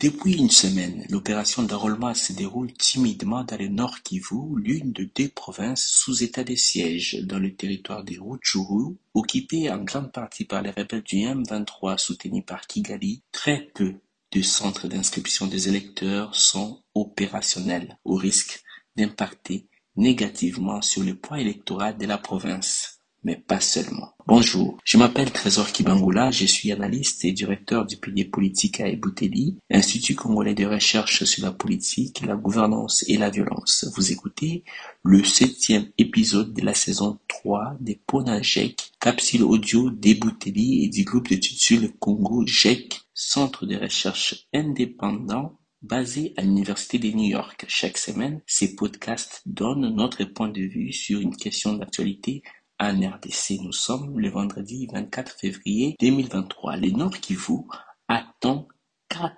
Depuis une semaine, l'opération d'enrôlement se déroule timidement dans le Nord Kivu, l'une de deux provinces sous état de siège dans le territoire de Rutshuru, occupé en grande partie par les rebelles du M23 soutenus par Kigali. Très peu de centres d'inscription des électeurs sont opérationnels, au risque d'impacter négativement sur le poids électoral de la province mais pas seulement. Bonjour, je m'appelle Trésor Kibangula, je suis analyste et directeur du pilier politique à Ebouteli, Institut congolais de recherche sur la politique, la gouvernance et la violence. Vous écoutez le septième épisode de la saison 3 des Ponajek, capsule audio d'Ebouteli et du groupe de le Congo GEC, centre de recherche indépendant Basé à l'Université de New York, chaque semaine, ces podcasts donnent notre point de vue sur une question d'actualité en RDC. Nous sommes le vendredi 24 février 2023. Le Nord Kivu attend 4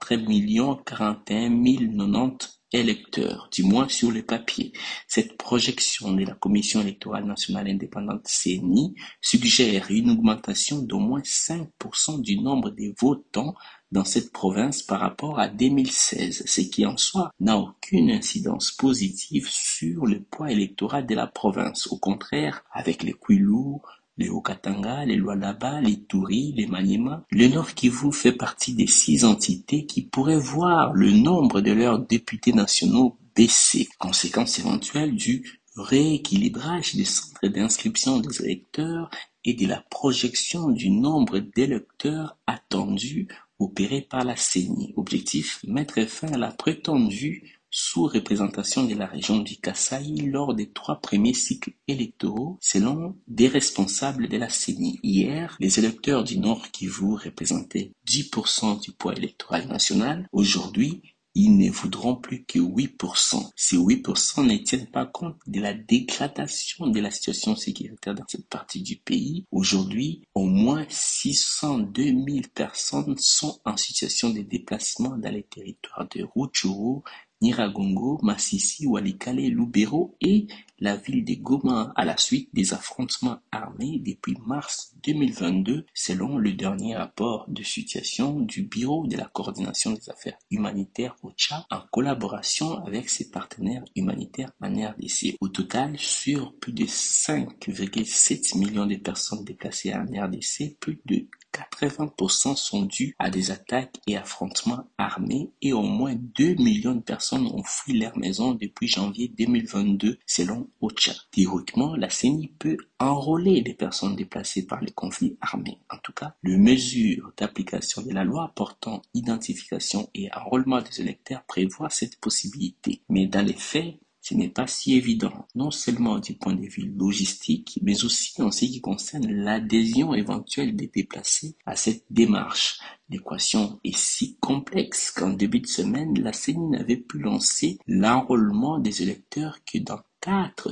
41 090 électeurs, du moins sur le papier. Cette projection de la Commission électorale nationale indépendante CENI suggère une augmentation d'au moins 5% du nombre des votants dans cette province par rapport à 2016, ce qui en soi n'a aucune incidence positive sur le poids électoral de la province. Au contraire, avec les Kwilu, les Haut-Katanga, les Lualaba, les Touri, les Maniema, le Nord Kivu fait partie des six entités qui pourraient voir le nombre de leurs députés nationaux baisser. Conséquence éventuelle du rééquilibrage des centres d'inscription des électeurs et de la projection du nombre d'électeurs attendus opéré par la CENI. Objectif, mettre fin à la prétendue sous-représentation de la région du Kasaï lors des trois premiers cycles électoraux selon des responsables de la CENI. Hier, les électeurs du Nord Kivu représentaient 10% du poids électoral national. Aujourd'hui, ils ne voudront plus que 8%. Ces 8% ne tiennent pas compte de la dégradation de la situation sécuritaire dans cette partie du pays. Aujourd'hui, au moins 602 000 personnes sont en situation de déplacement dans les territoires de Rutshuru, Nyiragongo, Masisi, Walikale, Lubero et la ville de Goma à la suite des affrontements armés depuis mars 2022 selon le dernier rapport de situation du Bureau de la coordination des affaires humanitaires OCHA en collaboration avec ses partenaires humanitaires en RDC. Au total, sur plus de 5,7 millions de personnes déplacées en RDC, plus de 80% sont dus à des attaques et affrontements armés et au moins 2 millions de personnes ont fui leur maison depuis janvier 2022 selon OCHA. Théoriquement, la CENI peut enrôler les personnes déplacées par les conflits armés. En tout cas, les mesures d'application de la loi portant identification et enrôlement des électeurs prévoient cette possibilité. Mais dans les faits, ce n'est pas si évident, non seulement du point de vue logistique, mais aussi en ce qui concerne l'adhésion éventuelle des déplacés à cette démarche. L'équation est si complexe qu'en début de semaine, la CENI n'avait pu lancer l'enrôlement des électeurs que dans 4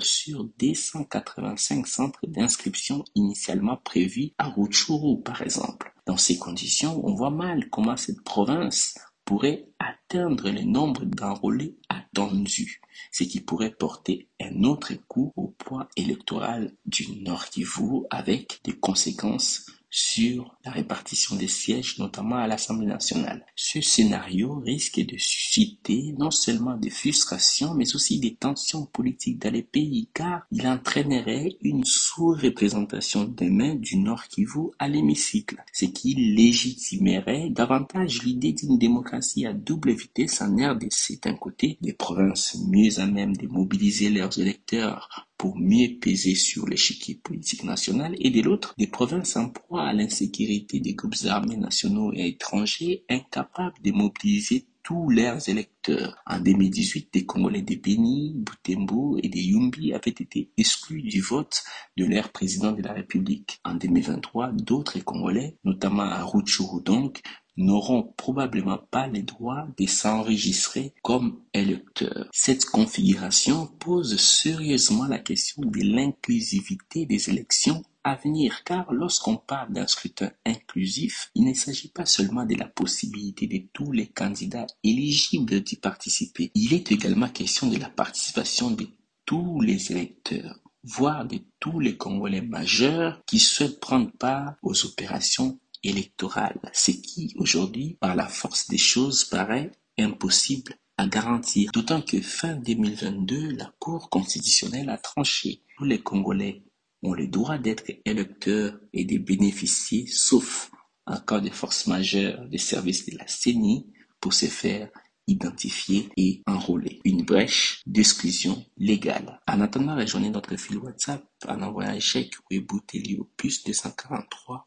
sur des 185 centres d'inscription initialement prévus à Rutshuru, par exemple. Dans ces conditions, on voit mal comment cette province pourrait atteindre le nombre d'enrôlés attendus, ce qui pourrait porter un autre coup au poids électoral du Nord Kivu avec des conséquences sur la répartition des sièges, notamment à l'Assemblée nationale. Ce scénario risque de susciter non seulement des frustrations, mais aussi des tensions politiques dans les pays, car il entraînerait une sous-représentation des mains du Nord Kivu à l'hémicycle, ce qui légitimerait davantage l'idée d'une démocratie à double vitesse en RDC. D'un côté, des provinces mieux à même de mobiliser leurs électeurs pour mieux peser sur l'échiquier politique national et de l'autre, des provinces en proie à l'insécurité des groupes armés nationaux et étrangers incapables de mobiliser tous leurs électeurs. En 2018, des Congolais de Beni, Butembo et de Yumbi avaient été exclus du vote de leur président de la République. En 2023, d'autres Congolais, notamment à Rutshuru donc, n'auront probablement pas le droit de s'enregistrer comme électeurs. Cette configuration pose sérieusement la question de l'inclusivité des élections à venir, car lorsqu'on parle d'un scrutin inclusif, il ne s'agit pas seulement de la possibilité de tous les candidats éligibles d'y participer, il est également question de la participation de tous les électeurs voire de tous les Congolais majeurs qui souhaitent prendre part aux opérations électorale, ce qui, aujourd'hui, par la force des choses, paraît impossible à garantir. D'autant que fin 2022, la Cour constitutionnelle a tranché. Tous les Congolais ont le droit d'être électeurs et de bénéficier, sauf en cas de force majeure, des services de la CENI pour se faire identifier et enrôler. Une brèche d'exclusion légale. En attendant, rejoignez notre fil WhatsApp en envoyant un chèque ou au plus 243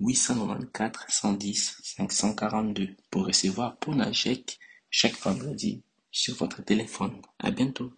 894 110 542 pour recevoir pour chèque chaque vendredi sur votre téléphone. À bientôt.